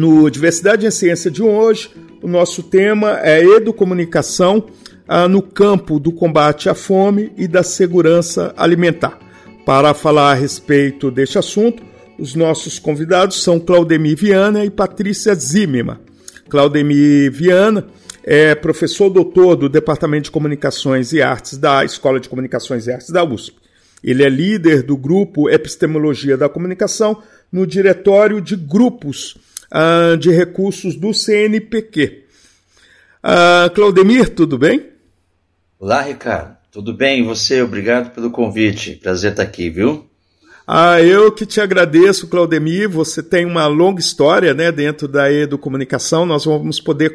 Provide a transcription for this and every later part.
No Diversidade em Ciência de hoje, o nosso tema é educomunicação ah, no campo do combate à fome e da segurança alimentar. Para falar a respeito deste assunto, os nossos convidados são Claudemir Viana e Patrícia Zimmermann. Claudemir Viana é professor doutor do Departamento de Comunicações e Artes da Escola de Comunicações e Artes da USP. Ele é líder do grupo Epistemologia da Comunicação no Diretório de Grupos uh, de Recursos do CNPq. Uh, Claudemir, tudo bem? Olá, Ricardo. Tudo bem? E você? Obrigado pelo convite. Prazer estar aqui, viu? Ah, eu que te agradeço, Claudemir. Você tem uma longa história né, dentro da educomunicação. Nós vamos poder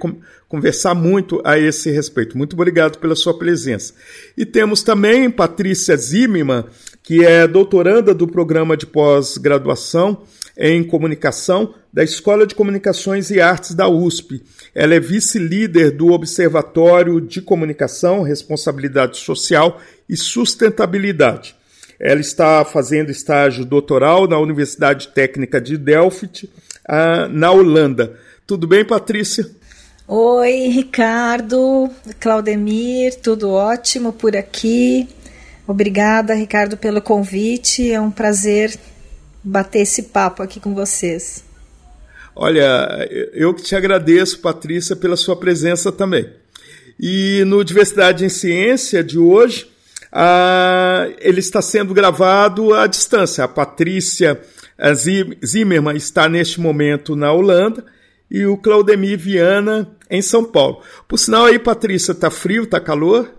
conversar muito a esse respeito. Muito obrigado pela sua presença. E temos também Patrícia Zimmermann, que é doutoranda do programa de pós-graduação em comunicação da Escola de Comunicações e Artes da USP. Ela é vice-líder do Observatório de Comunicação, Responsabilidade Social e Sustentabilidade. Ela está fazendo estágio doutoral na Universidade Técnica de Delft, ah, na Holanda. Tudo bem, Patrícia? Oi, Ricardo, Claudemir, tudo ótimo por aqui. Obrigada, Ricardo, pelo convite. É um prazer bater esse papo aqui com vocês. Olha, eu que te agradeço, Patrícia, pela sua presença também. E no Diversidade em Ciência de hoje, ah, ele está sendo gravado à distância. A Patrícia Zimmermann está neste momento na Holanda e o Claudemir Viana em São Paulo. Por sinal aí, Patrícia, tá frio, tá calor?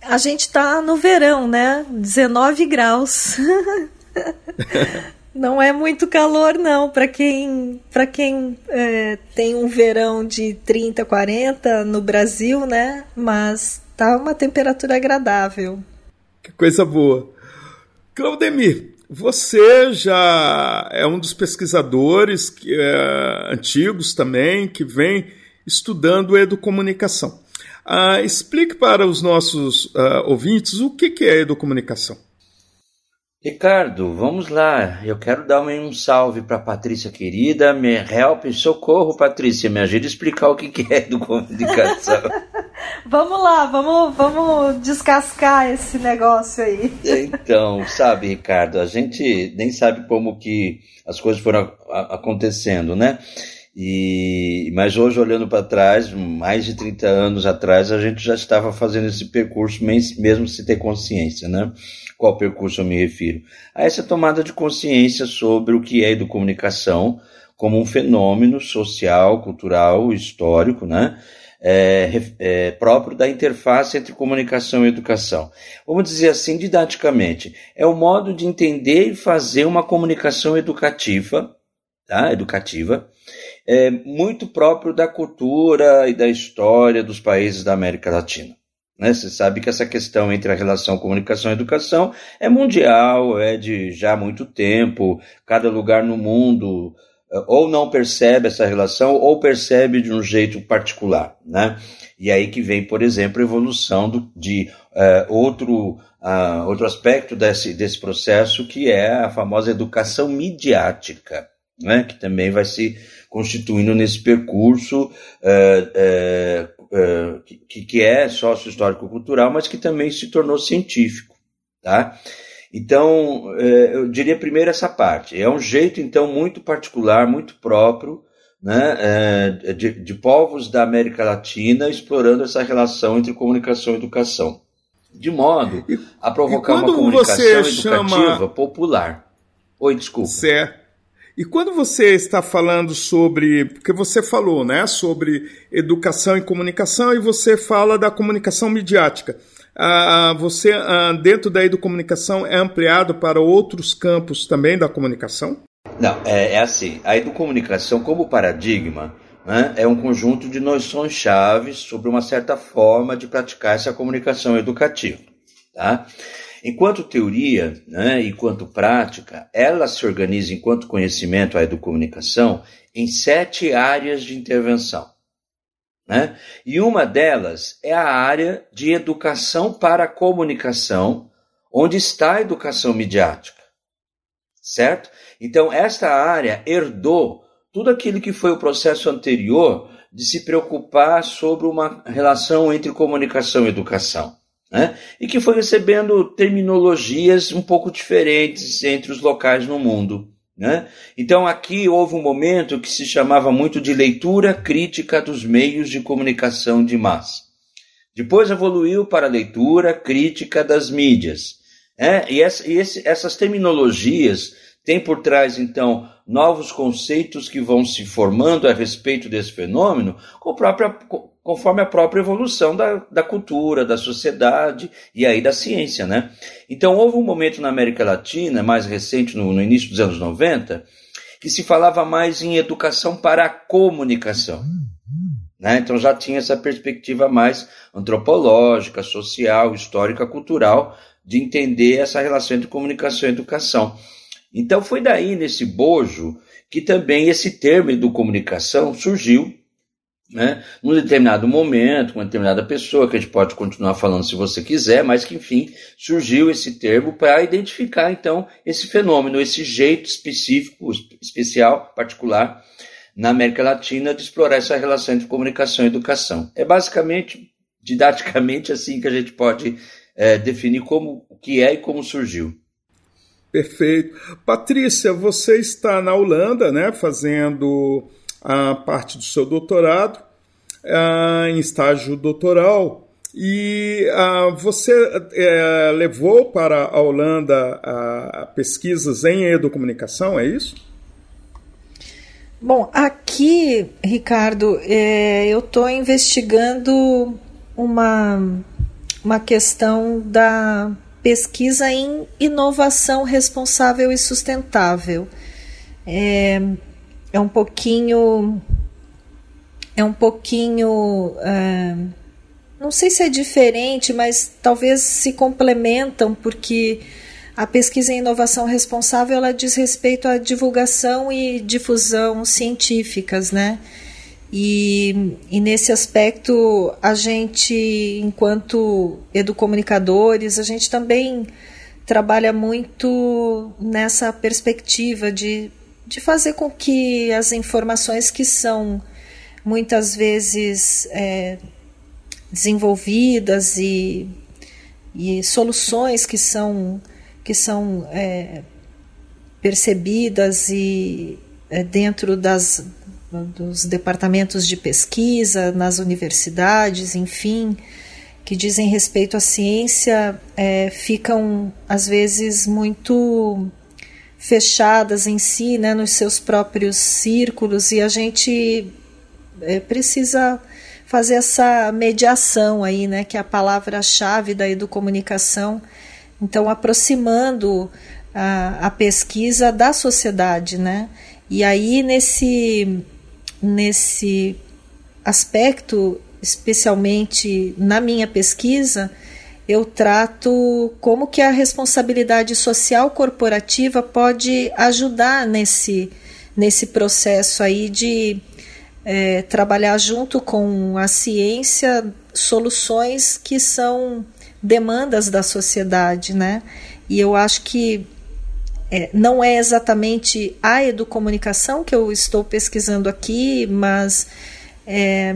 A gente está no verão, né? 19 graus. Não é muito calor, não. Para quem, pra quem é, tem um verão de 30, 40 no Brasil, né? Mas tá uma temperatura agradável. Que coisa boa. Claudemir, você já é um dos pesquisadores que, é, antigos também que vem estudando educomunicação. Ah, explique para os nossos ah, ouvintes o que, que é educomunicação. Ricardo, vamos lá. Eu quero dar um salve para Patrícia querida. Me help, socorro, Patrícia. Me ajude a explicar o que, que é educomunicação. vamos lá, vamos, vamos descascar esse negócio aí. então, sabe, Ricardo, a gente nem sabe como que as coisas foram acontecendo, né? E, mas hoje, olhando para trás, mais de 30 anos atrás, a gente já estava fazendo esse percurso, mesmo sem ter consciência, né? Qual percurso eu me refiro? A essa tomada de consciência sobre o que é educomunicação como um fenômeno social, cultural, histórico, né? É, é, próprio da interface entre comunicação e educação. Vamos dizer assim, didaticamente, é o modo de entender e fazer uma comunicação educativa, tá? educativa, é, muito próprio da cultura e da história dos países da América Latina. Né? Você sabe que essa questão entre a relação comunicação e educação é mundial, é de já muito tempo, cada lugar no mundo é, ou não percebe essa relação ou percebe de um jeito particular. Né? E aí que vem, por exemplo, a evolução do, de uh, outro, uh, outro aspecto desse, desse processo, que é a famosa educação midiática, né? que também vai se constituindo nesse percurso é, é, é, que, que é sócio-histórico-cultural, mas que também se tornou científico. Tá? Então, é, eu diria primeiro essa parte. É um jeito, então, muito particular, muito próprio, né, é, de, de, povos da América Latina explorando essa relação entre comunicação e educação. De modo a provocar uma comunicação educativa chama... popular. Oi, desculpa. Certo. E quando você está falando sobre, porque você falou, né, sobre educação e comunicação e você fala da comunicação midiática, ah, você ah, dentro da educomunicação é ampliado para outros campos também da comunicação? Não, é, é assim. A educomunicação, como paradigma, né, é um conjunto de noções chaves sobre uma certa forma de praticar essa comunicação educativa. Tá? Enquanto teoria, né, enquanto prática, ela se organiza enquanto conhecimento a educomunicação em sete áreas de intervenção. Né? E uma delas é a área de educação para a comunicação, onde está a educação midiática. Certo? Então, esta área herdou tudo aquilo que foi o processo anterior de se preocupar sobre uma relação entre comunicação e educação. Né? E que foi recebendo terminologias um pouco diferentes entre os locais no mundo. Né? Então aqui houve um momento que se chamava muito de leitura crítica dos meios de comunicação de massa. Depois evoluiu para a leitura crítica das mídias. Né? E, essa, e esse, essas terminologias têm por trás, então, novos conceitos que vão se formando a respeito desse fenômeno, com a própria, conforme a própria evolução da, da cultura, da sociedade e aí da ciência, né? Então houve um momento na América Latina, mais recente, no, no início dos anos 90, que se falava mais em educação para a comunicação. Né? Então já tinha essa perspectiva mais antropológica, social, histórica, cultural, de entender essa relação entre comunicação e educação. Então foi daí, nesse bojo, que também esse termo educomunicação surgiu né, num determinado momento, com uma determinada pessoa, que a gente pode continuar falando se você quiser, mas que, enfim, surgiu esse termo para identificar, então, esse fenômeno, esse jeito específico, especial, particular, na América Latina, de explorar essa relação entre comunicação e educação. É basicamente, didaticamente, assim que a gente pode é, definir como o que é e como surgiu. Perfeito. Patrícia, você está na Holanda, né, fazendo a parte do seu doutorado, uh, em estágio doutoral, e uh, você uh, levou para a Holanda pesquisas em educomunicação, é isso? Bom, aqui, Ricardo, é, eu estou investigando uma, uma questão da pesquisa em inovação responsável e sustentável. É, é um pouquinho. É um pouquinho. É, não sei se é diferente, mas talvez se complementam, porque a pesquisa em inovação responsável ela diz respeito à divulgação e difusão científicas, né? E, e, nesse aspecto, a gente, enquanto educomunicadores, a gente também trabalha muito nessa perspectiva de de fazer com que as informações que são muitas vezes é, desenvolvidas e, e soluções que são, que são é, percebidas e é, dentro das, dos departamentos de pesquisa, nas universidades, enfim, que dizem respeito à ciência, é, ficam às vezes muito fechadas em si, né, nos seus próprios círculos, e a gente é, precisa fazer essa mediação aí, né, que é a palavra-chave da educomunicação, então aproximando a, a pesquisa da sociedade, né, e aí nesse, nesse aspecto, especialmente na minha pesquisa, eu trato como que a responsabilidade social corporativa pode ajudar nesse, nesse processo aí de é, trabalhar junto com a ciência soluções que são demandas da sociedade, né? E eu acho que é, não é exatamente a educomunicação que eu estou pesquisando aqui, mas é,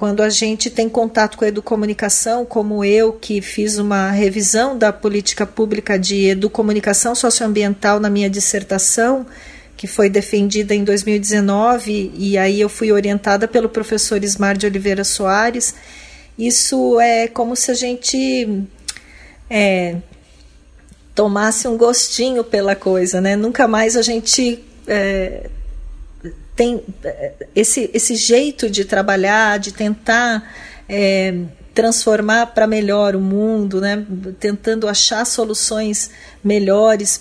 quando a gente tem contato com a educomunicação, como eu, que fiz uma revisão da política pública de educomunicação socioambiental na minha dissertação, que foi defendida em 2019, e aí eu fui orientada pelo professor Ismar de Oliveira Soares. Isso é como se a gente é, tomasse um gostinho pela coisa, né? Nunca mais a gente é, tem eh, esse, esse jeito de trabalhar, de tentar é, transformar para melhor o mundo, né? tentando achar soluções melhores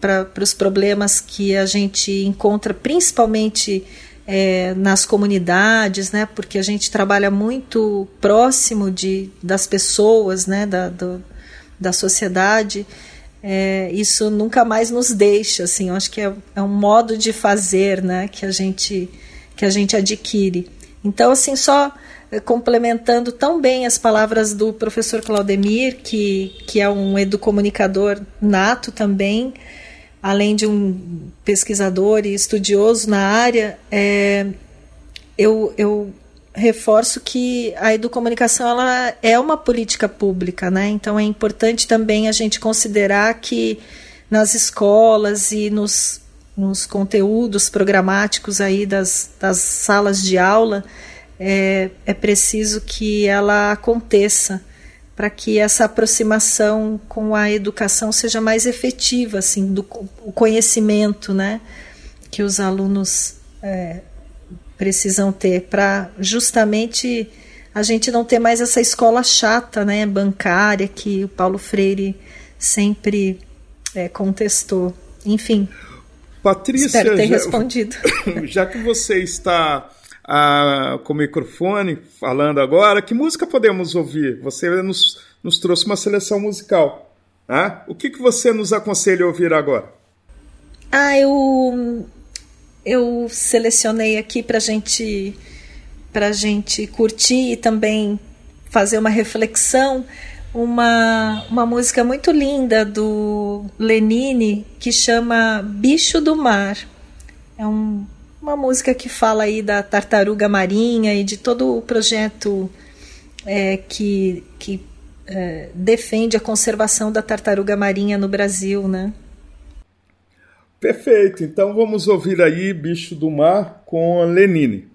para os problemas que a gente encontra principalmente é, nas comunidades, né? Porque a gente trabalha muito próximo de, das pessoas, né? Da, do, da sociedade. É, isso nunca mais nos deixa, assim. Eu acho que é, é um modo de fazer, né? Que a gente que a gente adquire. Então, assim, só eh, complementando tão bem as palavras do professor Claudemir, que, que é um educomunicador nato também, além de um pesquisador e estudioso na área, é, eu, eu reforço que a educomunicação ela é uma política pública, né? Então é importante também a gente considerar que nas escolas e nos, nos conteúdos programáticos aí das, das salas de aula é, é preciso que ela aconteça para que essa aproximação com a educação seja mais efetiva, assim, do o conhecimento, né, que os alunos é, precisam ter para justamente a gente não ter mais essa escola chata, né, bancária que o Paulo Freire sempre é, contestou. Enfim. Patrícia, espero ter já, respondido. Já que você está ah, com o microfone falando agora. Que música podemos ouvir? Você nos, nos trouxe uma seleção musical. Ah, o que, que você nos aconselha a ouvir agora? Ah, eu, eu selecionei aqui para gente, a gente curtir e também fazer uma reflexão uma, uma música muito linda do Lenine que chama Bicho do Mar. É um uma música que fala aí da tartaruga marinha e de todo o projeto é, que, que é, defende a conservação da tartaruga marinha no Brasil, né? Perfeito. Então vamos ouvir aí Bicho do Mar com Lenine.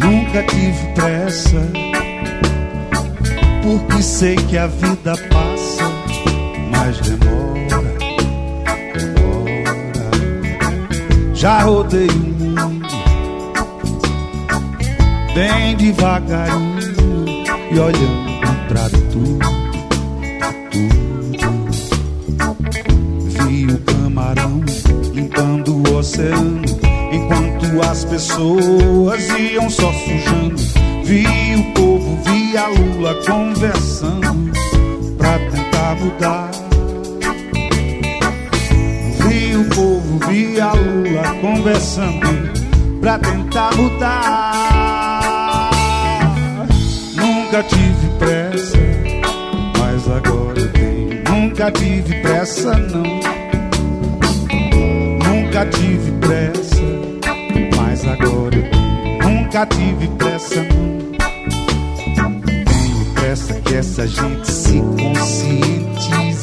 nunca tive pressa, porque sei que a vida passa, mas demora, Já rodei o mundo bem devagarinho e olhando pra tudo, tudo. Vi o camarão limpando o oceano Enquanto as pessoas iam só sujando, vi o povo, vi a Lula conversando pra tentar mudar. O povo, vi a Lula conversando pra tentar mudar. Nunca tive pressa, mas agora eu tenho. Nunca tive pressa, não. Nunca tive pressa agora eu nunca tive pressa, não. Tenho pressa que essa gente se conscientize,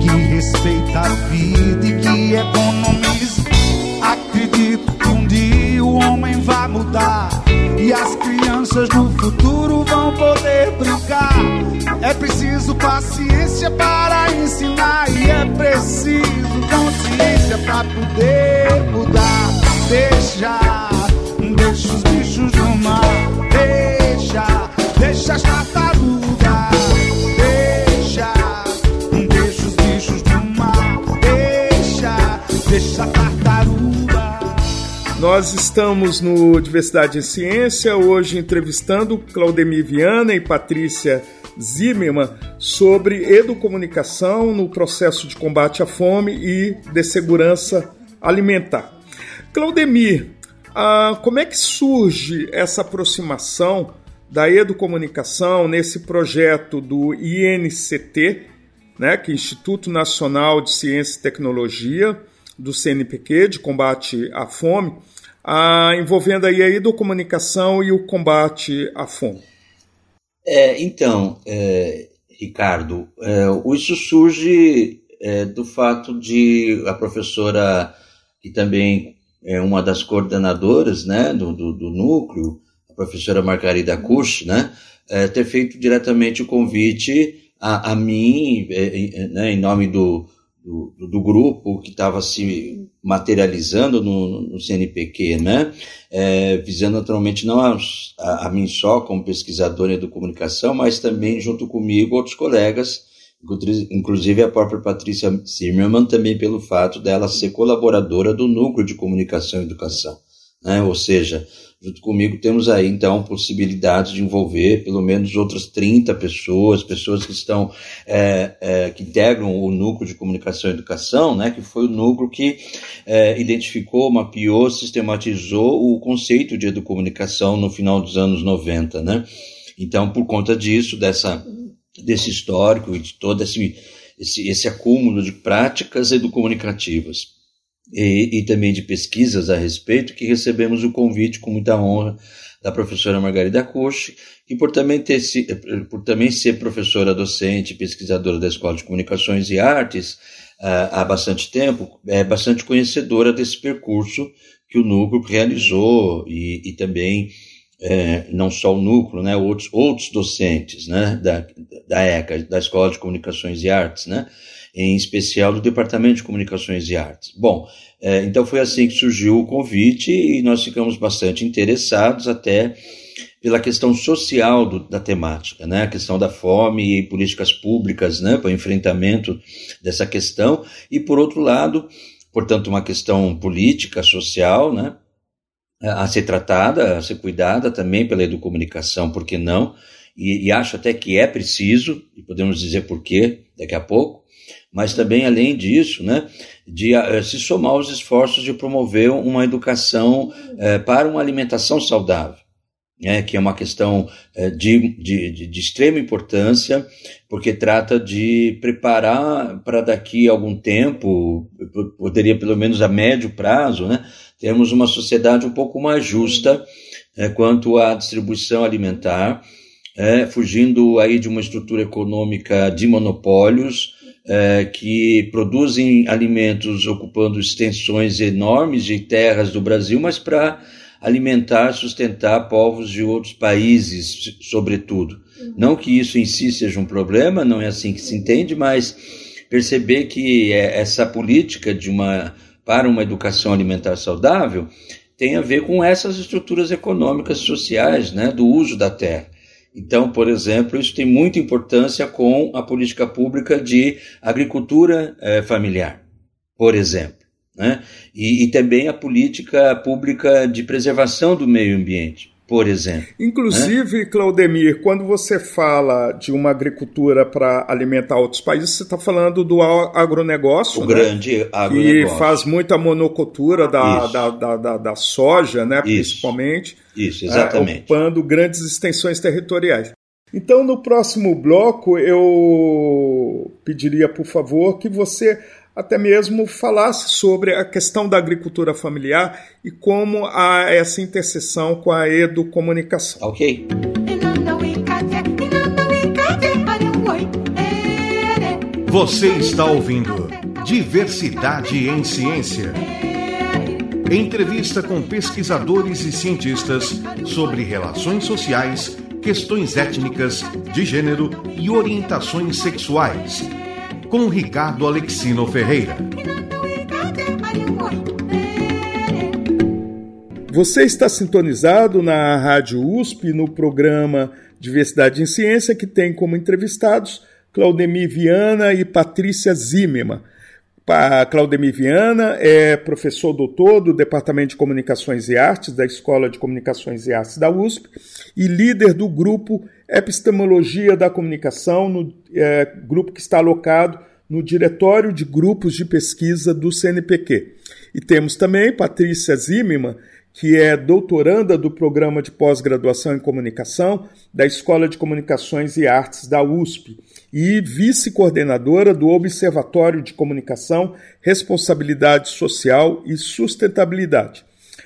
que respeita a vida e que economize. Acredito que um dia o homem vai mudar e as crianças no futuro vão poder brincar. É preciso paciência para ensinar e é preciso consciência Nós estamos no Diversidade em Ciência, hoje entrevistando Claudemir Viana e Patrícia Zimmermann sobre educomunicação no processo de combate à fome e de segurança alimentar. Claudemir, ah, como é que surge essa aproximação da educomunicação nesse projeto do INCT, né, que é Instituto Nacional de Ciência e Tecnologia, do CNPq, de combate à fome, ah, envolvendo aí a educomunicação e o combate à fome? É, então, é, Ricardo, é, isso surge é, do fato de a professora, que também é uma das coordenadoras né, do, do, do núcleo, a professora Margarida Kusch, né, é, ter feito diretamente o convite a, a mim, é, né, em nome do, do, do grupo que estava se materializando no, no CNPq, né? É, visando naturalmente não a, a, mim só como pesquisador em educomunicação, mas também junto comigo outros colegas, inclusive a própria Patrícia Zimmermann, também pelo fato dela ser colaboradora do Núcleo de Comunicação e Educação. Né? Ou seja, Junto comigo temos aí, então, possibilidade de envolver pelo menos outras 30 pessoas, pessoas que estão, é, é, que integram o núcleo de comunicação e educação, né, que foi o núcleo que é, identificou, mapeou, sistematizou o conceito de educomunicação no final dos anos 90, né. Então, por conta disso, dessa, desse histórico e de todo esse, esse, esse acúmulo de práticas educomunicativas e, e, também de pesquisas a respeito, que recebemos o convite com muita honra da professora Margarida Coche, que por também, ter, por também ser professora docente, pesquisadora da Escola de Comunicações e Artes uh, há bastante tempo, é bastante conhecedora desse percurso que o núcleo realizou e, e também é, não só o núcleo, né, outros, outros docentes né, da, da ECA, da Escola de Comunicações e Artes, né, em especial do Departamento de Comunicações e Artes. Bom, é, então foi assim que surgiu o convite e nós ficamos bastante interessados até pela questão social do, da temática, né? a questão da fome e políticas públicas né? para o enfrentamento dessa questão, e por outro lado, portanto, uma questão política, social, né? a ser tratada, a ser cuidada também pela educomunicação, por que não? E, e acho até que é preciso, e podemos dizer por quê daqui a pouco, mas também, além disso, né, de uh, se somar aos esforços de promover uma educação uh, para uma alimentação saudável. Né, que é uma questão uh, de, de, de, extrema importância, porque trata de preparar para daqui a algum tempo, poderia pelo menos a médio prazo, né, termos uma sociedade um pouco mais justa quanto à distribuição alimentar, fugindo aí de uma estrutura econômica de monopólios, é, que produzem alimentos ocupando extensões enormes de terras do Brasil, mas para alimentar, sustentar povos de outros países, sobretudo. Uhum. Não que isso em si seja um problema, não é assim que se entende, mas perceber que é, essa política de uma para uma educação alimentar saudável tem a ver com essas estruturas econômicas sociais, né, do uso da terra. Então, por exemplo, isso tem muita importância com a política pública de agricultura eh, familiar, por exemplo. Né? E, e, também a política pública de preservação do meio ambiente, por exemplo. Inclusive, né? Claudemir, quando você fala de uma agricultura para alimentar outros países, você está falando do agronegócio. O né? grande agronegócio. Que faz muita monocultura da, da, da, da, da soja, né, principalmente. Isso, exatamente. É, ocupando grandes extensões territoriais. Então, no próximo bloco, eu pediria, por favor, que você até mesmo falasse sobre a questão da agricultura familiar e como há essa interseção com a educomunicação. Ok. Você está ouvindo Diversidade em Ciência. Entrevista com pesquisadores e cientistas sobre relações sociais, questões étnicas, de gênero e orientações sexuais. Com Ricardo Alexino Ferreira. Você está sintonizado na Rádio USP no programa Diversidade em Ciência, que tem como entrevistados Claudemir Viana e Patrícia Zimmermann Claudemir Viana é professor doutor do Departamento de Comunicações e Artes da Escola de Comunicações e Artes da USP e líder do grupo Epistemologia da Comunicação, no, é, grupo que está alocado no Diretório de Grupos de Pesquisa do CNPq. E temos também Patrícia Zimmermann, que é doutoranda do Programa de Pós-Graduação em Comunicação da Escola de Comunicações e Artes da USP e vice-coordenadora do Observatório de Comunicação, Responsabilidade Social e Sustentabilidade.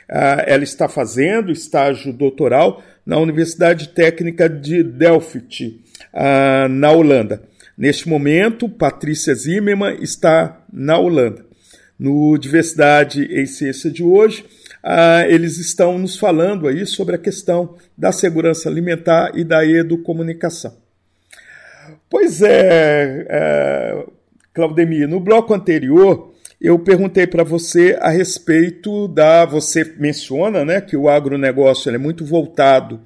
Ah, ela está fazendo estágio doutoral na Universidade Técnica de Delft, ah, na Holanda. Neste momento, Patrícia Zimmermann está na Holanda. No Diversidade em Ciência de hoje, ah, eles estão nos falando aí sobre a questão da segurança alimentar e da educomunicação. Pois é, é Claudemir, no bloco anterior eu perguntei para você a respeito da. Você menciona né, que o agronegócio é muito voltado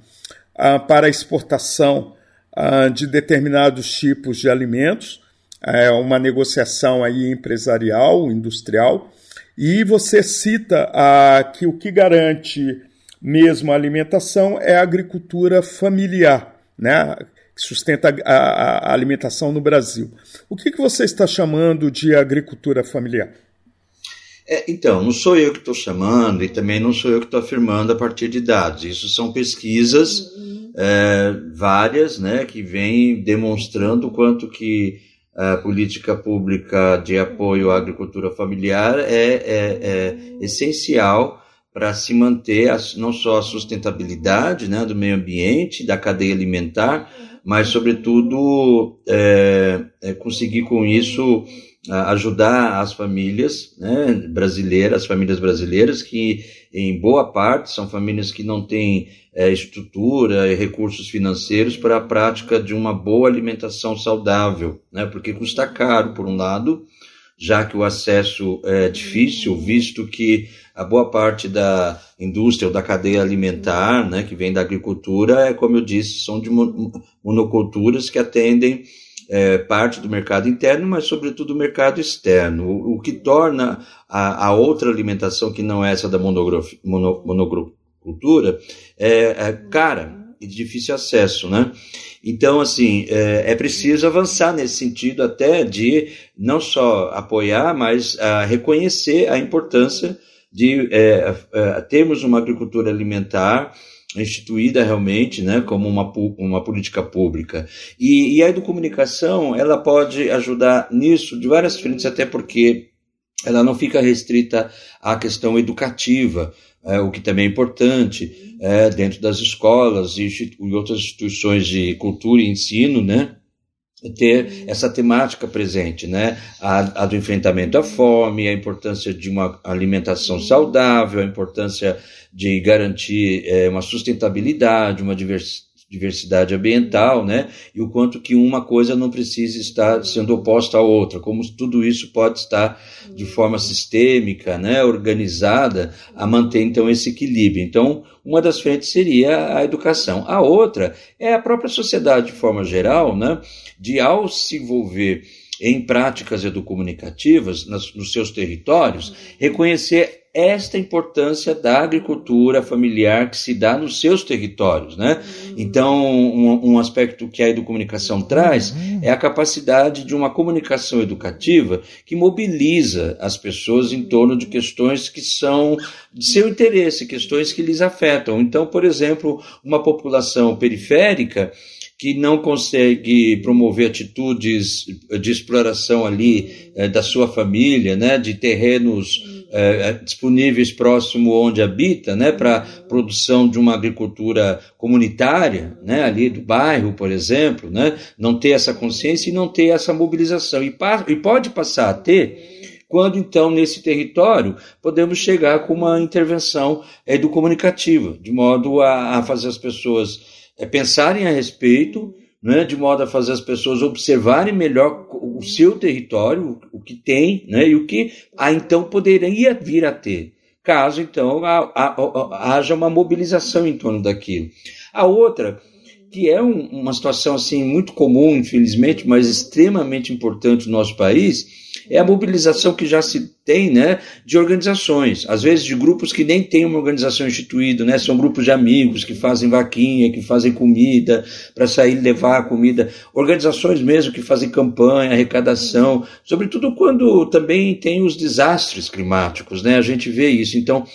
ah, para a exportação ah, de determinados tipos de alimentos, é uma negociação aí empresarial, industrial, e você cita ah, que o que garante mesmo a alimentação é a agricultura familiar, né? que sustenta a, a, a alimentação no Brasil. O que, que você está chamando de agricultura familiar? É, então, não sou eu que estou chamando e também não sou eu que estou afirmando a partir de dados. Isso são pesquisas é, várias, né, que vêm demonstrando o quanto que a política pública de apoio à agricultura familiar é, é, é essencial para se manter a, não só a sustentabilidade né, do meio ambiente, da cadeia alimentar, mas, sobretudo, é, é conseguir com isso ajudar as famílias né, brasileiras, as famílias brasileiras, que em boa parte são famílias que não têm é, estrutura e recursos financeiros para a prática de uma boa alimentação saudável, né, porque custa caro, por um lado, já que o acesso é difícil, visto que a boa parte da indústria ou da cadeia alimentar, né, que vem da agricultura, é como eu disse, são de monoculturas que atendem é, parte do mercado interno, mas sobretudo o mercado externo, o, o que torna a, a, outra alimentação que não é essa da monocultura é, é cara e de difícil acesso, né? Então, assim, é, é, preciso avançar nesse sentido até de não só apoiar, mas a reconhecer a importância de é, é, termos uma agricultura alimentar instituída realmente né, como uma, uma política pública. E, e a educomunicação ela pode ajudar nisso de várias frentes, até porque ela não fica restrita à questão educativa, é, o que também é importante, é, dentro das escolas e, e outras instituições de cultura e ensino, né? Ter essa temática presente, né? A, a, do enfrentamento à fome, a importância de uma alimentação saudável, a importância de garantir é, uma sustentabilidade, uma diversidade ambiental, né? E o quanto que uma coisa não precisa estar sendo oposta à outra, como tudo isso pode estar de forma sistêmica, né? Organizada a manter então esse equilíbrio. Então, uma das frentes seria a educação. A outra é a própria sociedade de forma geral, né? De ao se envolver em práticas educomunicativas nas, nos seus territórios, reconhecer esta importância da agricultura familiar que se dá nos seus territórios, né? Então, um, um aspecto que a educomunicação traz é a capacidade de uma comunicação educativa que mobiliza as pessoas em torno de questões que são de seu interesse, questões que lhes afetam. Então, por exemplo, uma população periférica que não consegue promover atitudes de exploração ali é, da sua família, né, de terrenos é, disponíveis próximo onde habita, né, para produção de uma agricultura comunitária, né, ali do bairro, por exemplo, né, não ter essa consciência e não ter essa mobilização. E, e pode passar a ter quando então nesse território podemos chegar com uma intervenção educomunicativa, de modo a, a fazer as pessoas é pensarem a respeito, né, de modo a fazer as pessoas observarem melhor o seu território, o que tem, né, e o que a, então poderia vir a ter, caso então a, a, haja uma mobilização em torno daquilo. A outra, que é um, uma situação assim muito comum, infelizmente, mas extremamente importante no nosso país, é a mobilização que já se tem né, de organizações, às vezes de grupos que nem têm uma organização instituída, né, são grupos de amigos que fazem vaquinha, que fazem comida para sair levar comida, organizações mesmo que fazem campanha, arrecadação, sobretudo quando também tem os desastres climáticos, né, a gente vê isso. Então,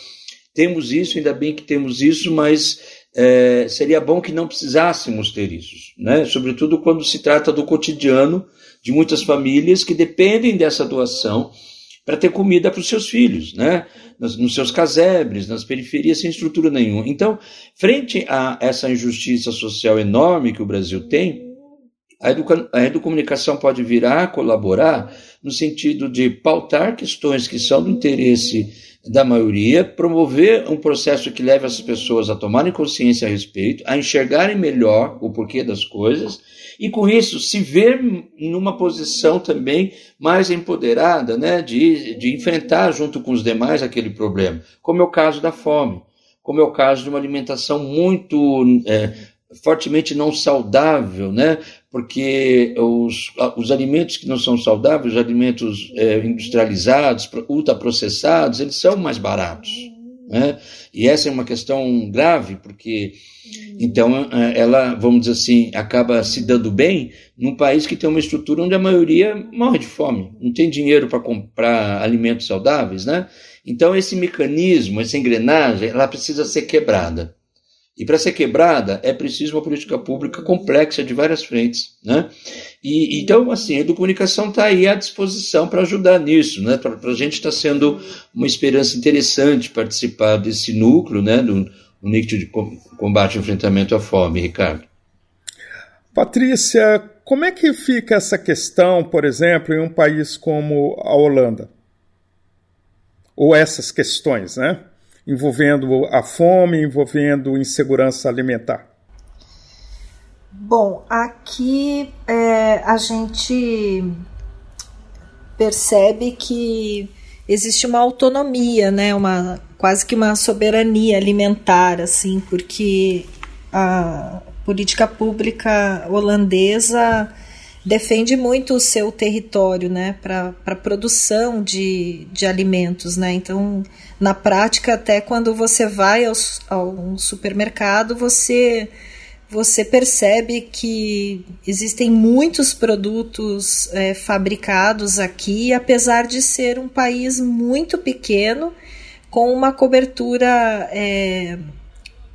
temos isso, ainda bem que temos isso, mas é, seria bom que não precisássemos ter isso, né? sobretudo quando se trata do cotidiano de muitas famílias que dependem dessa doação para ter comida para os seus filhos, né? Nos, nos, seus casebres, nas periferias, sem estrutura nenhuma. Então, frente a essa injustiça social enorme que o Brasil tem, A, educa a educomunicação pode virar, colaborar, no sentido de pautar questões que são do interesse da maioria, promover um processo que leve as pessoas a tomarem consciência a respeito, a enxergarem melhor o porquê das coisas, e com isso se ver numa posição também mais empoderada né, de, de enfrentar junto com os demais aquele problema, como é o caso da fome, como é o caso de uma alimentação muito é, fortemente não saudável, né? Porque os, os alimentos que não são saudáveis, os alimentos é, industrializados, ultraprocessados, eles são mais baratos. Né? E essa é uma questão grave, porque então é, ela, vamos dizer assim, acaba se dando bem num país que tem uma estrutura onde a maioria morre de fome, não tem dinheiro para comprar alimentos saudáveis, né? Então esse mecanismo, essa engrenagem, ela precisa ser quebrada. E para ser quebrada é preciso uma política pública complexa de várias frentes, né? E então assim a educomunicação está aí à disposição para ajudar nisso, né? Para a gente está sendo uma esperança interessante participar desse núcleo, né? Do, do núcleo de combate e enfrentamento à fome, Ricardo. Patrícia, como é que fica essa questão, por exemplo, em um país como a Holanda? Ou essas questões, né? Envolvendo a fome, envolvendo insegurança alimentar? Bom, aqui é, a gente percebe que existe uma autonomia, né, uma quase que uma soberania alimentar, assim, porque a política pública holandesa defende muito o seu território, né, para produção de, de alimentos, né. Então, na prática, até quando você vai ao, ao supermercado, você você percebe que existem muitos produtos é, fabricados aqui, apesar de ser um país muito pequeno, com uma cobertura é,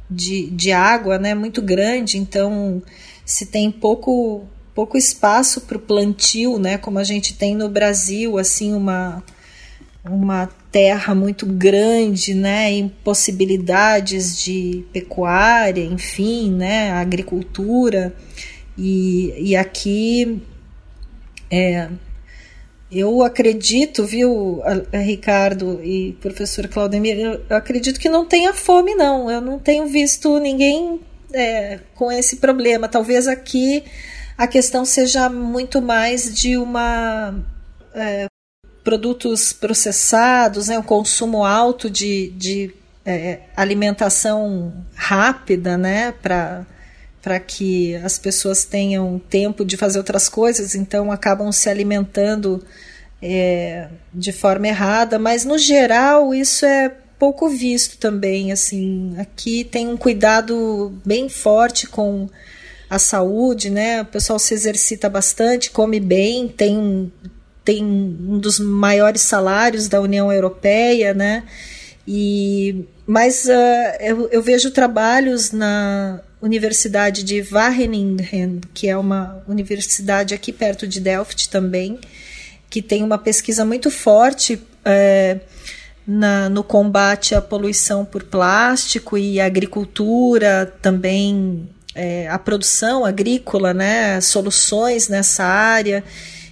de, de água né, muito grande, então se tem pouco pouco espaço para o plantio, né? Como a gente tem no Brasil, assim, uma, uma terra muito grande, né? E possibilidades de pecuária, enfim, né? Agricultura. E, e aqui é, eu acredito, viu, Ricardo e professor Claudemir, eu acredito que não tenha fome, não. Eu não tenho visto ninguém é, com esse problema. Talvez aqui a questão seja muito mais de uma é, produtos processados, né, um consumo alto de, de é, alimentação rápida, né, para para que as pessoas tenham tempo de fazer outras coisas, então acabam se alimentando é, de forma errada, mas no geral isso é pouco visto também, assim, aqui tem um cuidado bem forte com a saúde, né? O pessoal se exercita bastante, come bem, tem, tem um dos maiores salários da União Europeia, né? E, mas uh, eu, eu, vejo trabalhos na Universidade de Wageningen, que é uma universidade aqui perto de Delft também, que tem uma pesquisa muito forte é, na, no combate à poluição por plástico e agricultura também é, a produção agrícola, né, soluções nessa área.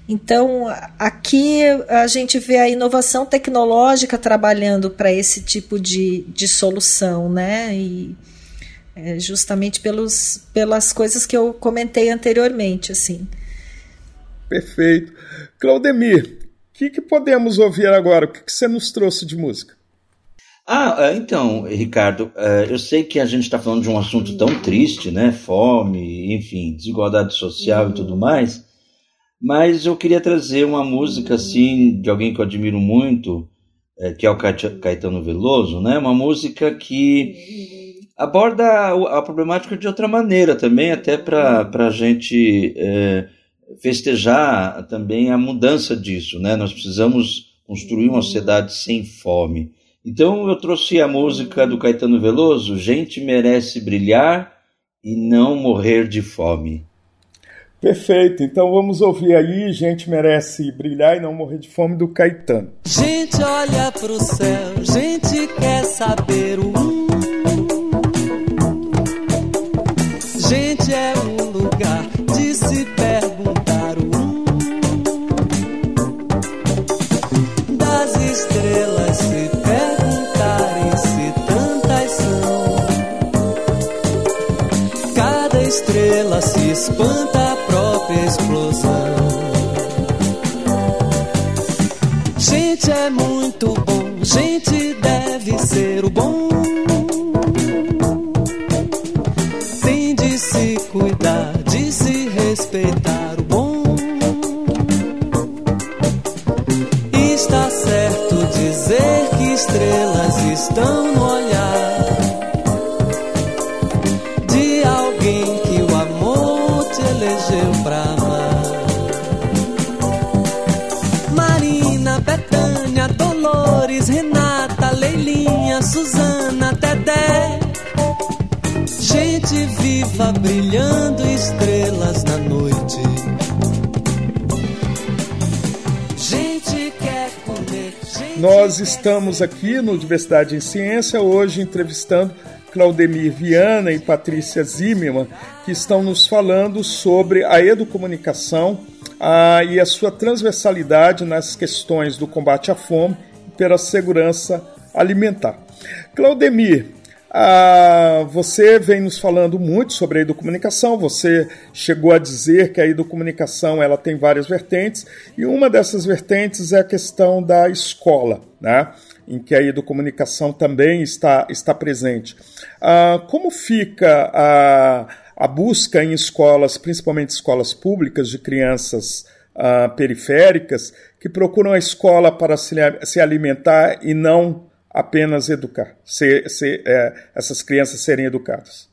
Então, aqui a gente vê a inovação tecnológica trabalhando para esse tipo de, de solução, né? E é, justamente pelos, pelas coisas que eu comentei anteriormente, assim. Perfeito. Claudemir, o que, que podemos ouvir agora? O que, que você nos trouxe de música? Ah, é, então, Ricardo, é, eu sei que a gente está falando de um assunto tão triste, né? Fome, enfim, desigualdade social e tudo mais, mas eu queria trazer uma música assim de alguém que eu admiro muito, é, que é o Caetano Veloso, né? Uma música que aborda a problemática de outra maneira também, até para a gente é, festejar também a mudança disso, né? Nós precisamos construir uma sociedade sem fome. Então eu trouxe a música do Caetano Veloso, Gente Merece Brilhar e Não Morrer de Fome. Perfeito, então vamos ouvir aí Gente Merece Brilhar e Não Morrer de Fome do Caetano. Gente olha pro céu, gente quer saber o Gente gente deve ser o bom. Brilhando estrelas na noite. Gente quer comer. Gente Nós estamos aqui no Diversidade em Ciência, hoje entrevistando Claudemir Viana e Patrícia Zimmermann, que estão nos falando sobre a educomunicação ah, e a sua transversalidade nas questões do combate à fome e pela segurança alimentar. Claudemir, ah, você vem nos falando muito sobre a educomunicação, você chegou a dizer que a educomunicação ela tem várias vertentes, e uma dessas vertentes é a questão da escola, né? em que a educomunicação também está, está presente. Ah, como fica a, a busca em escolas, principalmente escolas públicas, de crianças ah, periféricas, que procuram a escola para se, se alimentar e não apenas educar, ser, ser, é, essas crianças serem educadas.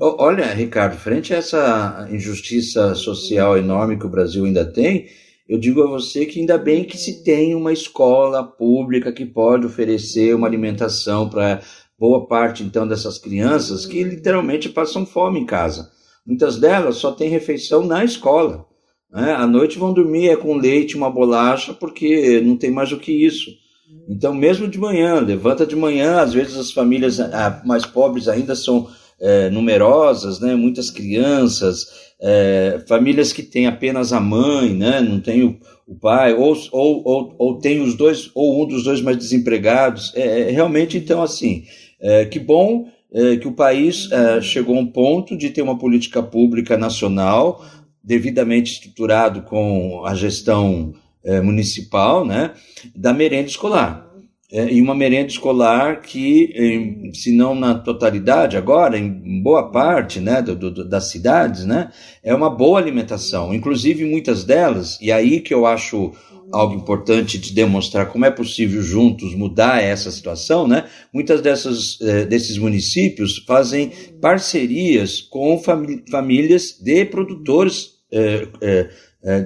Olha, Ricardo, frente a essa injustiça social enorme que o Brasil ainda tem, eu digo a você que ainda bem que se tem uma escola pública que pode oferecer uma alimentação para boa parte então dessas crianças que literalmente passam fome em casa. Muitas delas só têm refeição na escola. Né? À noite vão dormir é com leite, uma bolacha, porque não tem mais do que isso. Então, mesmo de manhã, levanta de manhã, às vezes as famílias ah, mais pobres ainda são eh, numerosas, né? muitas crianças, eh, famílias que têm apenas a mãe, né? não tem o, o pai, ou, ou, ou, ou tem os dois, ou um dos dois mais desempregados. É, é realmente, então, assim, eh, que bom que o país chegou a um ponto de ter uma política pública nacional devidamente estruturado com a gestão eh, municipal, né, da merenda escolar. É, e uma merenda escolar que, em, se não na totalidade, agora, em boa parte né, do, do, das cidades, né, é uma boa alimentação. Inclusive, muitas delas, e aí que eu acho algo importante de demonstrar como é possível juntos mudar essa situação, né? Muitas dessas eh, desses municípios fazem parcerias com famí famílias de produtores eh, eh,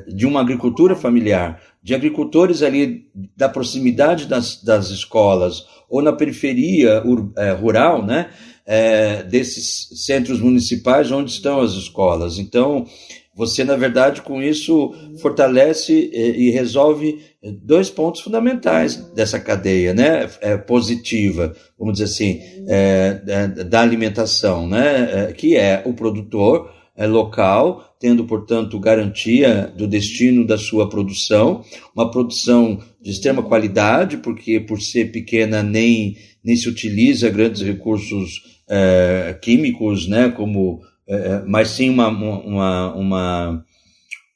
de uma agricultura familiar, de agricultores ali da proximidade das, das escolas ou na periferia eh, rural, né? Eh, desses centros municipais onde estão as escolas. Então, você, na verdade, com isso fortalece eh, e resolve dois pontos fundamentais dessa cadeia, né? É, positiva, vamos dizer assim, é, da alimentação, né? É, que é o produtor é, local, tendo, portanto, garantia do destino da sua produção, uma produção de extrema qualidade, porque por ser pequena nem, nem se utiliza grandes recursos é, químicos, né? Como é, mas sim uma, uma, uma,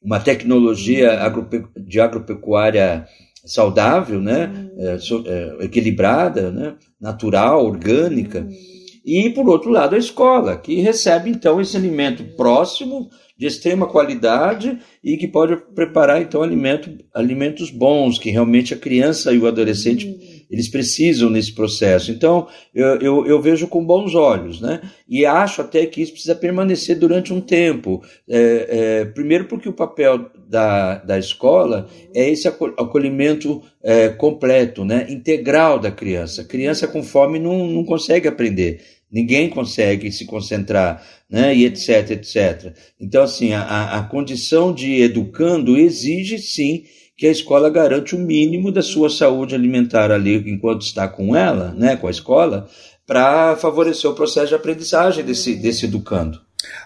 uma tecnologia agrope, de agropecuária saudável, né? É, é, equilibrada, né? natural, orgânica. E, por outro lado, a escola, que recebe, então, esse alimento próximo, de extrema qualidade e que pode preparar, então, alimento, alimentos bons, que realmente a criança e o adolescente eles precisam nesse processo. Então, eu, eu, eu, vejo com bons olhos, né? E acho até que isso precisa permanecer durante um tempo. É, é, primeiro, porque o papel da, da escola é esse acolhimento é, completo, né? integral da criança. Criança com fome não, não consegue aprender. Ninguém consegue se concentrar, né? E etc, etc. Então, assim, a, a condição de educando exige, sim, que a escola garante o mínimo da sua saúde alimentar ali enquanto está com ela, né, com a escola, para favorecer o processo de aprendizagem desse, desse educando.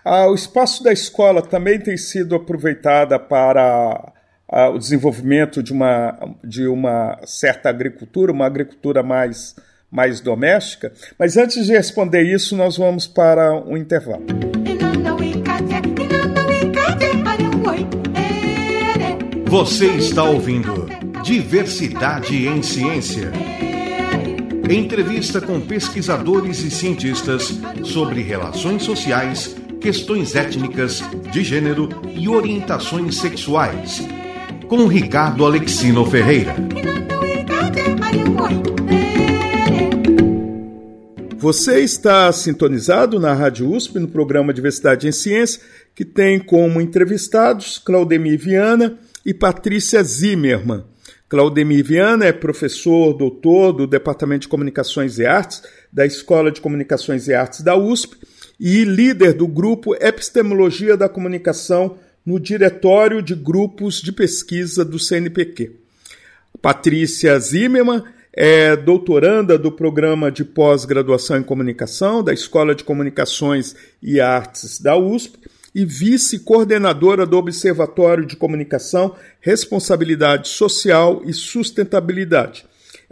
Ah, o espaço da escola também tem sido aproveitada para ah, o desenvolvimento de uma, de uma certa agricultura, uma agricultura mais, mais doméstica. Mas antes de responder isso, nós vamos para um intervalo. Você está ouvindo Diversidade em Ciência. Entrevista com pesquisadores e cientistas sobre relações sociais, questões étnicas, de gênero e orientações sexuais. Com Ricardo Alexino Ferreira. Você está sintonizado na Rádio USP no programa Diversidade em Ciência, que tem como entrevistados Claudemir Viana e Patrícia Zimmermann. Claudemir Viana é professor, doutor do Departamento de Comunicações e Artes da Escola de Comunicações e Artes da USP e líder do grupo Epistemologia da Comunicação no Diretório de Grupos de Pesquisa do CNPq. Patrícia Zimmermann é doutoranda do programa de pós-graduação em comunicação da Escola de Comunicações e Artes da USP e vice-coordenadora do Observatório de Comunicação, Responsabilidade Social e Sustentabilidade.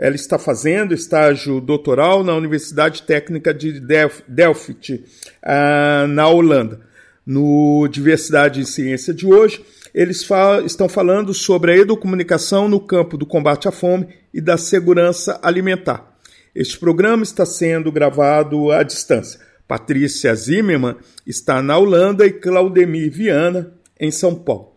Ela está fazendo estágio doutoral na Universidade Técnica de Delft, ah, na Holanda. No Diversidade em Ciência de hoje, eles estão falando sobre a educomunicação no campo do combate à fome e da segurança alimentar. Este programa está sendo gravado à distância. Patrícia Zimmermann está na Holanda e Claudemir Viana em São Paulo.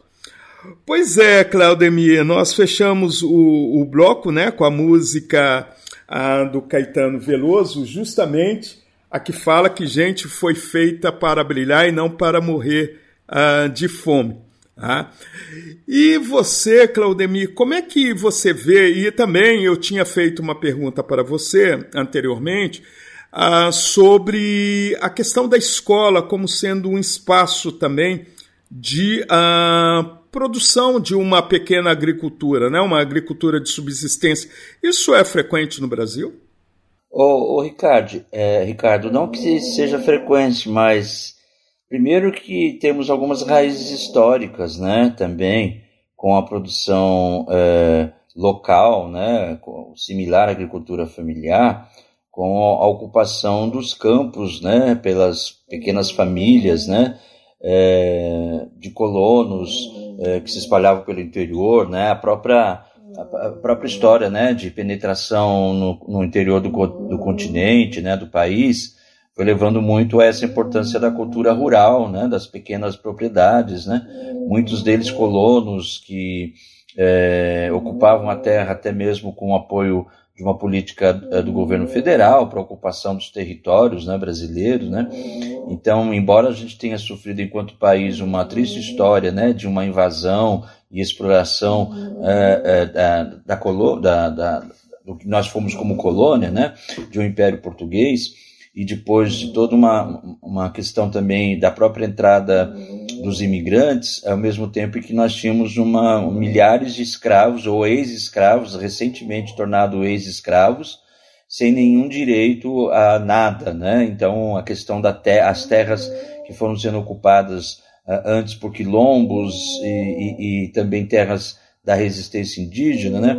Pois é, Claudemir, nós fechamos o, o bloco né, com a música a, do Caetano Veloso, justamente a que fala que gente foi feita para brilhar e não para morrer a, de fome. Tá? E você, Claudemir, como é que você vê? E também eu tinha feito uma pergunta para você anteriormente ah, sobre a questão da escola como sendo um espaço também de ah, produção de uma pequena agricultura, né? uma agricultura de subsistência. Isso é frequente no Brasil? Ô, ô Ricardo, é, Ricardo, não que seja frequente, mas primeiro que temos algumas raízes históricas, né, também com a produção é, local, né, similar à agricultura familiar, com a ocupação dos campos, né, pelas pequenas famílias, né, é, de colonos é, que se espalhavam pelo interior, né, a própria a própria história, né, de penetração no, no interior do, do continente, né, do país, foi levando muito a essa importância da cultura rural, né, das pequenas propriedades, né, muitos deles colonos que é, ocupavam a terra até mesmo com apoio de uma política eh, do governo federal para ocupação dos territórios né, brasileiros. Né? Então, embora a gente tenha sofrido enquanto país uma triste história né, de uma invasão e exploração é, é, da, da, da, da, do que nós fomos como colônia, né, de um império português, e depois de toda uma, uma questão também da própria entrada dos imigrantes, ao mesmo tempo que nós tínhamos uma, milhares de escravos ou ex-escravos, recentemente tornados ex-escravos, sem nenhum direito a nada, né? Então a questão das te as terras que foram sendo ocupadas uh, antes por quilombos e, e, e também terras da resistência indígena, né?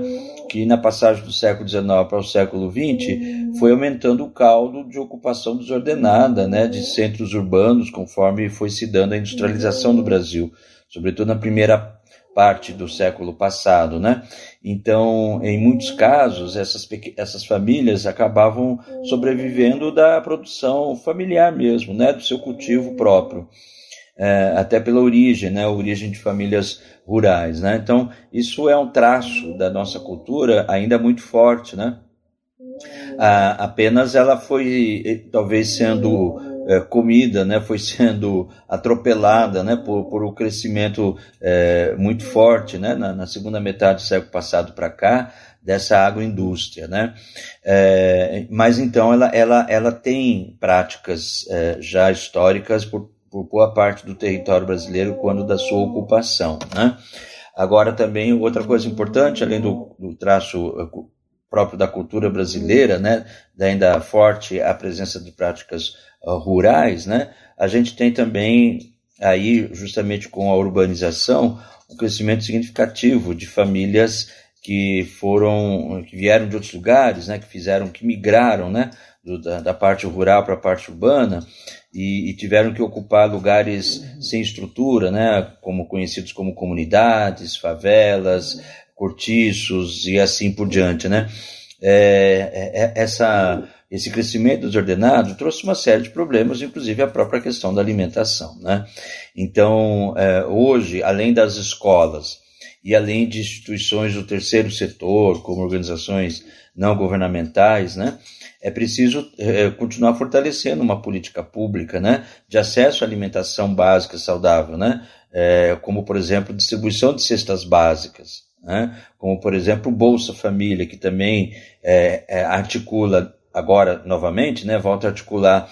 Que na passagem do século XIX para o século XX foi aumentando o caldo de ocupação desordenada né, de centros urbanos, conforme foi se dando a industrialização do Brasil, sobretudo na primeira parte do século passado, né? Então, em muitos casos, essas, essas famílias acabavam sobrevivendo da produção familiar mesmo, né? Do seu cultivo próprio é, até pela origem, né, origem de famílias rurais. Né? Então, isso é um traço da nossa cultura ainda muito forte. Né? Apenas ela foi talvez sendo é, comida, né, foi sendo atropelada né, por, por um crescimento é, muito forte né, na, na, segunda metade do século passado para cá, dessa agroindústria. Né? É, mas então ela, ela, ela tem práticas já históricas por por boa parte do território brasileiro quando da sua ocupação. Né? Agora também outra coisa importante, além do, do traço eh, próprio da cultura brasileira, né, ainda forte a presença de práticas uh, rurais, né, a gente tem também aí justamente com a urbanização um crescimento significativo de famílias que foram que vieram de outros lugares, né, que fizeram que migraram, né, do, da, da parte rural para a parte urbana e, e, tiveram que ocupar lugares sem estrutura, né, como conhecidos como comunidades, favelas, cortiços e assim por diante, né? É, é, é, essa, esse crescimento desordenado trouxe uma série de problemas, inclusive a própria questão da alimentação, né? Então, é, hoje, além das escolas e além de instituições do terceiro setor, como organizações não governamentais, né? É preciso é, continuar fortalecendo uma política pública né, de acesso à alimentação básica saudável, né, é, como, por exemplo, distribuição de cestas básicas, né, como, por exemplo, Bolsa Família, que também é, articula, agora novamente, né, volta a articular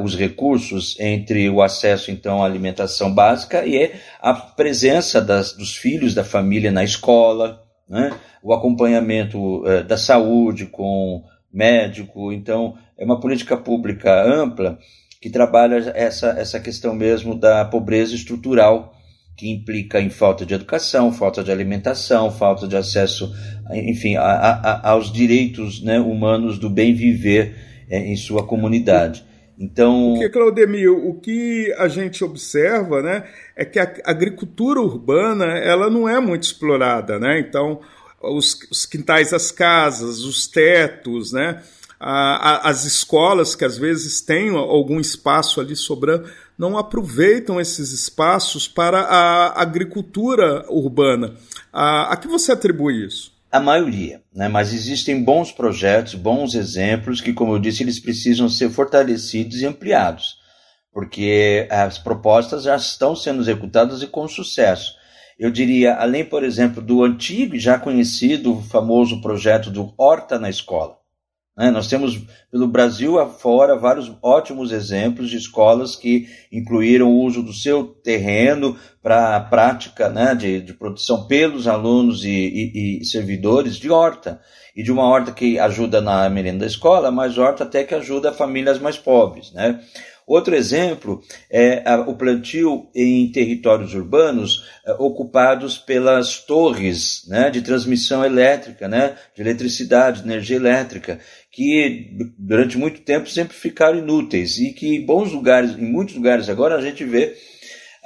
os recursos entre o acesso, então, à alimentação básica e a presença das, dos filhos da família na escola, né, o acompanhamento da saúde com médico. Então, é uma política pública ampla que trabalha essa, essa questão mesmo da pobreza estrutural, que implica em falta de educação, falta de alimentação, falta de acesso, enfim, a, a, aos direitos né, humanos do bem viver é, em sua comunidade. Então, porque Claudemir, o que a gente observa, né, é que a agricultura urbana ela não é muito explorada, né? Então, os, os quintais das casas, os tetos, né? A, a, as escolas que às vezes têm algum espaço ali sobrando não aproveitam esses espaços para a agricultura urbana. A, a que você atribui isso? A maioria, né? mas existem bons projetos, bons exemplos que, como eu disse, eles precisam ser fortalecidos e ampliados, porque as propostas já estão sendo executadas e com sucesso eu diria, além, por exemplo, do antigo e já conhecido famoso projeto do Horta na Escola. Né? Nós temos pelo Brasil afora vários ótimos exemplos de escolas que incluíram o uso do seu terreno para a prática né, de, de, produção pelos alunos e, e, e, servidores de horta. E de uma horta que ajuda na merenda da escola, mas horta até que ajuda famílias mais pobres. Né? Outro exemplo é o plantio em territórios urbanos é, ocupados pelas torres né, de transmissão elétrica, né, de eletricidade, de energia elétrica, que durante muito tempo sempre ficaram inúteis e que em bons lugares, em muitos lugares agora a gente vê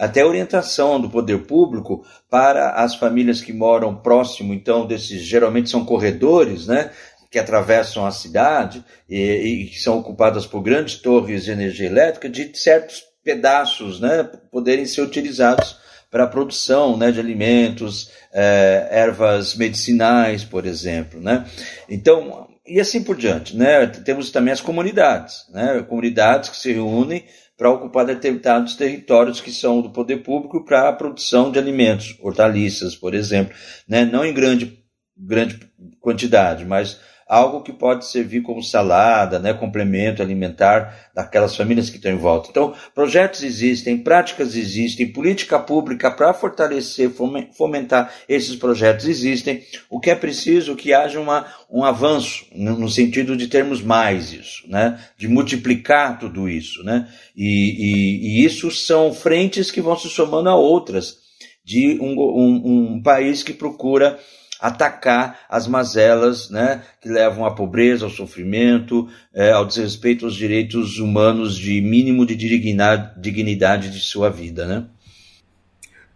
até orientação do poder público para as famílias que moram próximo, então, desses geralmente são corredores, né, que atravessam a cidade e, que são ocupadas por grandes torres de energia elétrica, de certos pedaços né, poderem ser utilizados para a produção né, de alimentos, é, ervas medicinais, por exemplo. Né? Então, e assim por diante. Né? Temos também as comunidades, né? comunidades que se reúnem para ocupar determinados territórios que são do poder público para a produção de alimentos, hortaliças, por exemplo, né? não em grande, grande quantidade, mas algo que pode servir como salada, né, complemento alimentar daquelas famílias que estão em volta. Então, projetos existem, práticas existem, política pública para fortalecer, fomentar esses projetos existem. O que é preciso é que haja uma, um avanço no sentido de termos mais isso, né, de multiplicar tudo isso, né, e, e, e isso são frentes que vão se somando a outras de um, um, um país que procura atacar as mazelas né, que levam à pobreza, ao sofrimento, é, ao desrespeito aos direitos humanos de mínimo de dignidade, de sua vida. Né?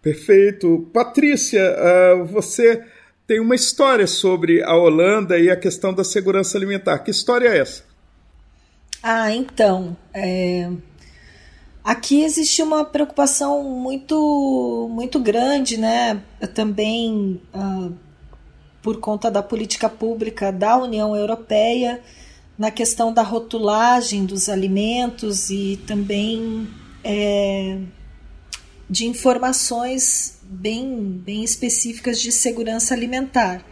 Perfeito. Patrícia, uh, você tem uma história sobre a Holanda e a questão da segurança alimentar. Que história é essa? Ah, então. É... Aqui existe uma preocupação muito, muito grande, né? Também uh, por conta da política pública da União Europeia na questão da rotulagem dos alimentos e também é, de informações bem, bem específicas de segurança alimentar.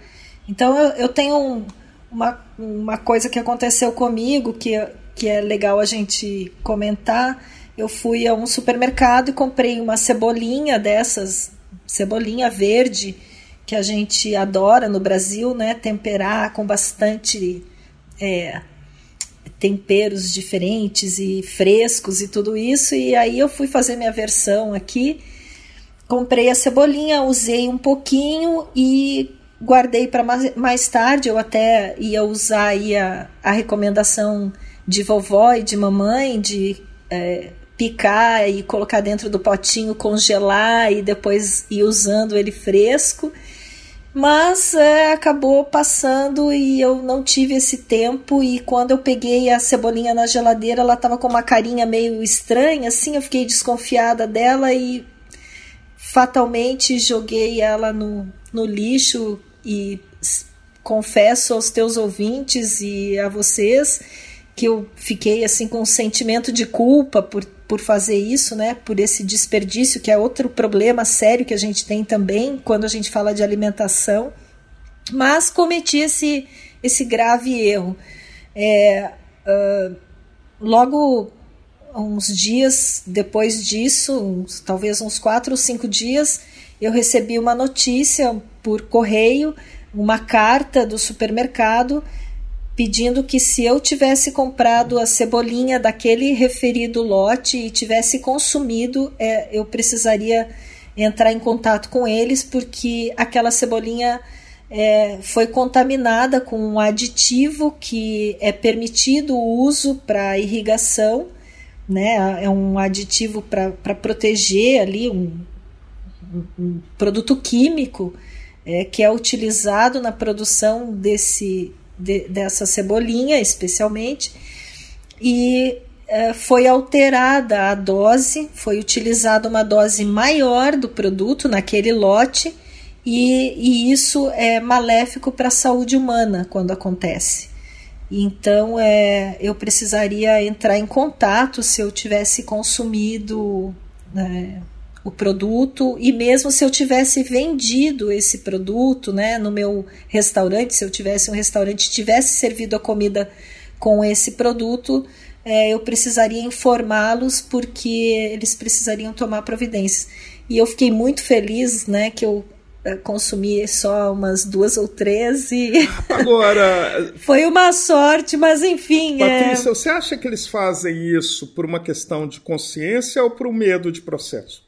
Então eu, eu tenho um, uma, uma coisa que aconteceu comigo que, que é legal a gente comentar. Eu fui a um supermercado e comprei uma cebolinha dessas, cebolinha verde, que a gente adora no Brasil, né? Temperar com bastante é, temperos diferentes e frescos e tudo isso. E aí eu fui fazer minha versão aqui, comprei a cebolinha, usei um pouquinho e guardei para mais tarde. Eu até ia usar aí a, a recomendação de vovó e de mamãe de é, picar e colocar dentro do potinho, congelar e depois ir usando ele fresco. Mas é, acabou passando e eu não tive esse tempo. E quando eu peguei a cebolinha na geladeira, ela estava com uma carinha meio estranha, assim. Eu fiquei desconfiada dela e fatalmente joguei ela no, no lixo. E confesso aos teus ouvintes e a vocês que eu fiquei assim com um sentimento de culpa por, por fazer isso, né? Por esse desperdício, que é outro problema sério que a gente tem também quando a gente fala de alimentação. Mas cometi esse, esse grave erro. É, uh, logo uns dias depois disso, uns, talvez uns quatro ou cinco dias, eu recebi uma notícia por correio, uma carta do supermercado pedindo que se eu tivesse comprado a cebolinha daquele referido lote e tivesse consumido, é, eu precisaria entrar em contato com eles porque aquela cebolinha é, foi contaminada com um aditivo que é permitido o uso para irrigação, né? É um aditivo para proteger ali um, um, um produto químico é, que é utilizado na produção desse de, dessa cebolinha, especialmente, e é, foi alterada a dose, foi utilizada uma dose maior do produto naquele lote, e, e isso é maléfico para a saúde humana quando acontece. Então, é, eu precisaria entrar em contato se eu tivesse consumido né, o produto e mesmo se eu tivesse vendido esse produto, né, no meu restaurante, se eu tivesse um restaurante tivesse servido a comida com esse produto, é, eu precisaria informá-los porque eles precisariam tomar providências. E eu fiquei muito feliz, né, que eu é, consumi só umas duas ou três e agora foi uma sorte, mas enfim. É Patrícia, é... você acha que eles fazem isso por uma questão de consciência ou por um medo de processo?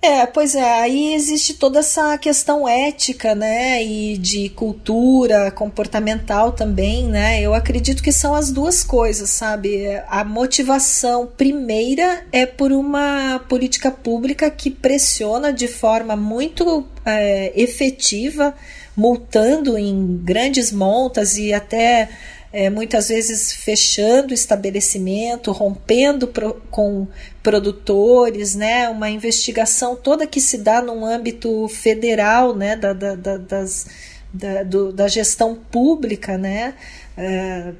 É, pois é, aí existe toda essa questão ética, né, e de cultura comportamental também, né? Eu acredito que são as duas coisas, sabe? A motivação primeira é por uma política pública que pressiona de forma muito é, efetiva, multando em grandes montas e até é, muitas vezes fechando estabelecimento, rompendo pro, com produtores, né, uma investigação toda que se dá num âmbito federal, né, da, da, da, das, da, do, da gestão pública, né, é,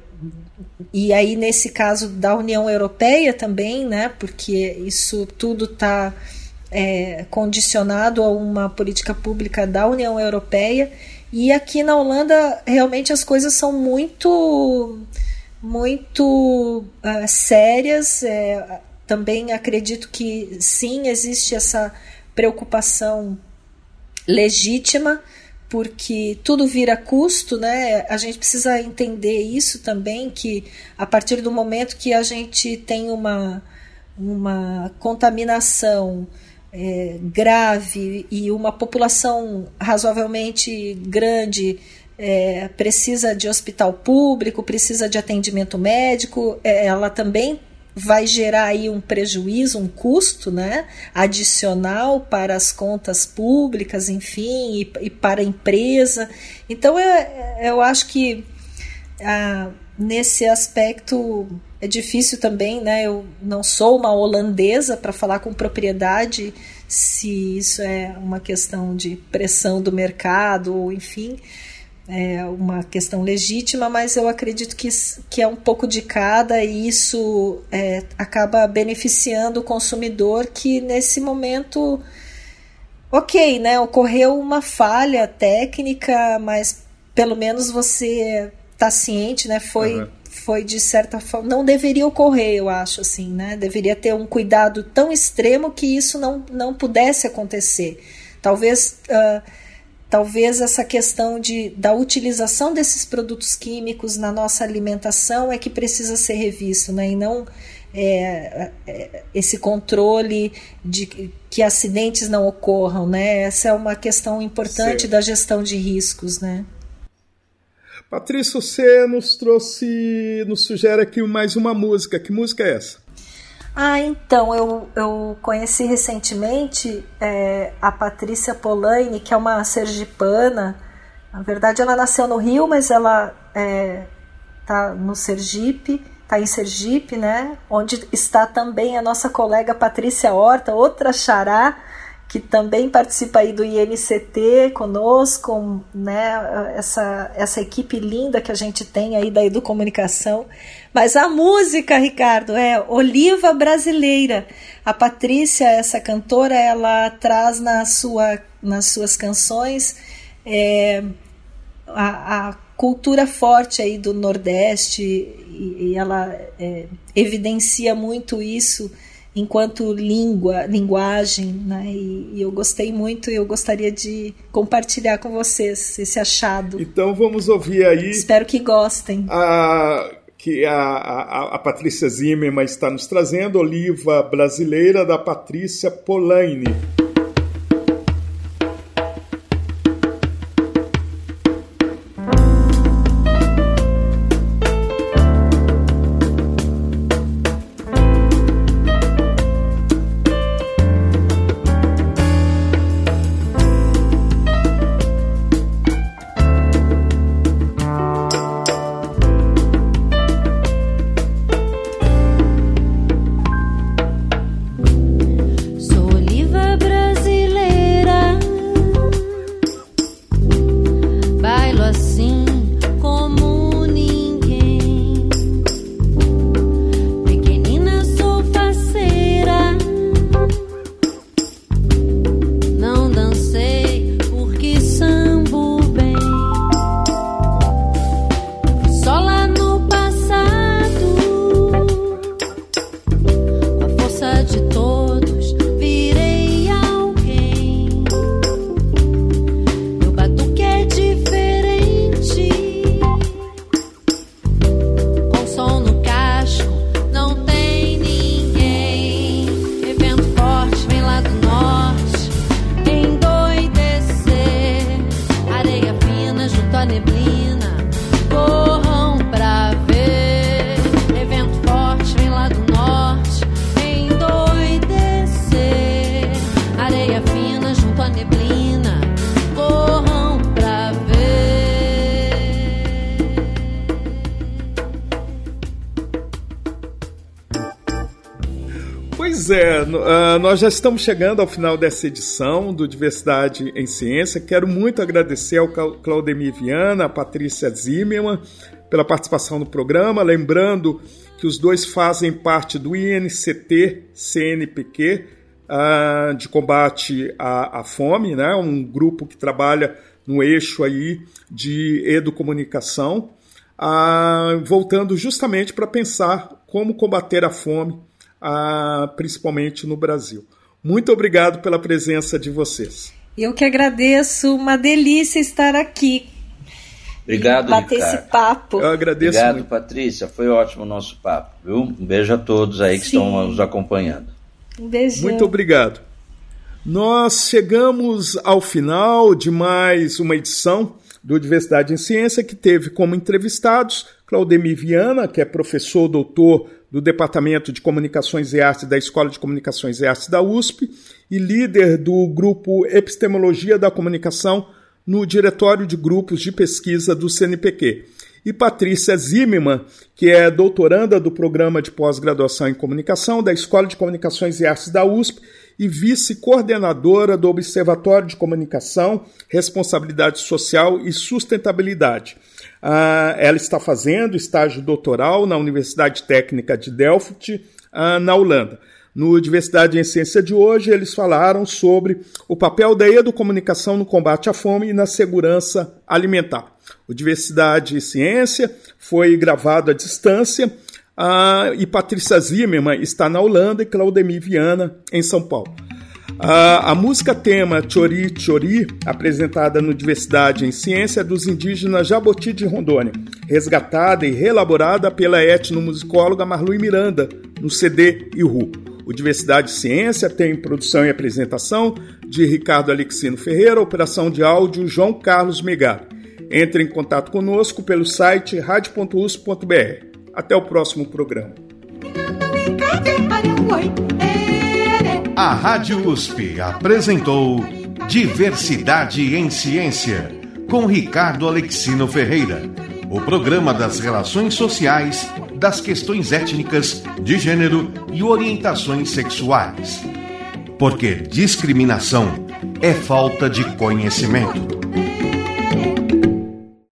e aí nesse caso da União Europeia também, né, porque isso tudo está é, condicionado a uma política pública da União Europeia e aqui na Holanda, realmente as coisas são muito, muito uh, sérias. É, também acredito que sim, existe essa preocupação legítima, porque tudo vira custo, né? A gente precisa entender isso também, que a partir do momento que a gente tem uma, uma contaminação é, grave e uma população razoavelmente grande é, precisa de hospital público, precisa de atendimento médico, é, ela também vai gerar aí um prejuízo, um custo né, adicional para as contas públicas, enfim, e, e para a empresa. Então eu, eu acho que ah, nesse aspecto é difícil também, né? Eu não sou uma holandesa para falar com propriedade se isso é uma questão de pressão do mercado ou enfim, é uma questão legítima, mas eu acredito que, que é um pouco de cada e isso é, acaba beneficiando o consumidor que nesse momento, ok, né? Ocorreu uma falha técnica, mas pelo menos você está ciente, né? Foi uhum foi de certa forma não deveria ocorrer, eu acho assim, né? Deveria ter um cuidado tão extremo que isso não, não pudesse acontecer. Talvez uh, talvez essa questão de, da utilização desses produtos químicos na nossa alimentação é que precisa ser revisto, né? E não é, é, esse controle de que acidentes não ocorram, né? Essa é uma questão importante Sim. da gestão de riscos, né? Patrícia, você nos trouxe, nos sugere aqui mais uma música. Que música é essa? Ah, então, eu, eu conheci recentemente é, a Patrícia Polaine, que é uma sergipana. Na verdade, ela nasceu no Rio, mas ela é, no Sergipe, está em Sergipe, né? Onde está também a nossa colega Patrícia Horta, outra xará, que também participa aí do INCT conosco, né? Essa, essa equipe linda que a gente tem aí da Educomunicação. Mas a música, Ricardo, é Oliva Brasileira. A Patrícia, essa cantora, ela traz na sua, nas suas canções é, a, a, cultura forte aí do Nordeste e, e ela é, evidencia muito isso enquanto língua, linguagem, né? E, e, eu gostei muito e eu gostaria de compartilhar com vocês esse achado. Então vamos ouvir aí. Espero que gostem. A, que a, a, a Patrícia Zimmermann está nos trazendo, Oliva Brasileira da Patrícia Polaine. Nós já estamos chegando ao final dessa edição do Diversidade em Ciência. Quero muito agradecer ao Claudemir Viana, a Patrícia Zimmermann, pela participação no programa. Lembrando que os dois fazem parte do INCT CNPq, uh, de combate à, à, fome, né? um grupo que trabalha no eixo aí de educomunicação, uh, voltando justamente para pensar como combater a fome ah, principalmente no Brasil. Muito obrigado pela presença de vocês. Eu que agradeço, uma delícia estar aqui. Obrigado, bater Ricardo. esse papo. Eu agradeço Obrigado, muito. Patrícia. Foi ótimo o nosso papo, viu? Um beijo a todos aí que Sim. estão nos acompanhando. Um beijão. Muito obrigado. Nós chegamos ao final de mais uma edição do Diversidade em Ciência, que teve como entrevistados Claudemir Viana, que é professor doutor do Departamento de Comunicações e Artes da Escola de Comunicações e Artes da USP e líder do grupo Epistemologia da Comunicação no Diretório de Grupos de Pesquisa do CNPq. E Patrícia Zimmermann, que é doutoranda do Programa de Pós-Graduação em Comunicação da Escola de Comunicações e Artes da USP e vice-coordenadora do Observatório de Comunicação, Responsabilidade Social e Sustentabilidade. Uh, ela está fazendo estágio doutoral na Universidade Técnica de Delft, uh, na Holanda. No Diversidade em Ciência de hoje, eles falaram sobre o papel da educomunicação no combate à fome e na segurança alimentar. O Diversidade e Ciência foi gravado à distância uh, e Patrícia Zimmermann está na Holanda e Claudemir Viana em São Paulo. A, a, música tema Chori Chori, apresentada no Diversidade em Ciência, é dos indígenas Jaboti de Rondônia, resgatada e reelaborada pela etnomusicóloga Marlui Miranda, no CD Iru. O Diversidade Ciência tem produção e apresentação de Ricardo Alexino Ferreira, operação de áudio João Carlos Megado. Entre em contato conosco pelo site radio.usp.br. Até o próximo programa. A Rádio USP apresentou Diversidade em Ciência, com Ricardo Alexino Ferreira. O programa das relações sociais, das questões étnicas, de gênero e orientações sexuais. Porque discriminação é falta de conhecimento.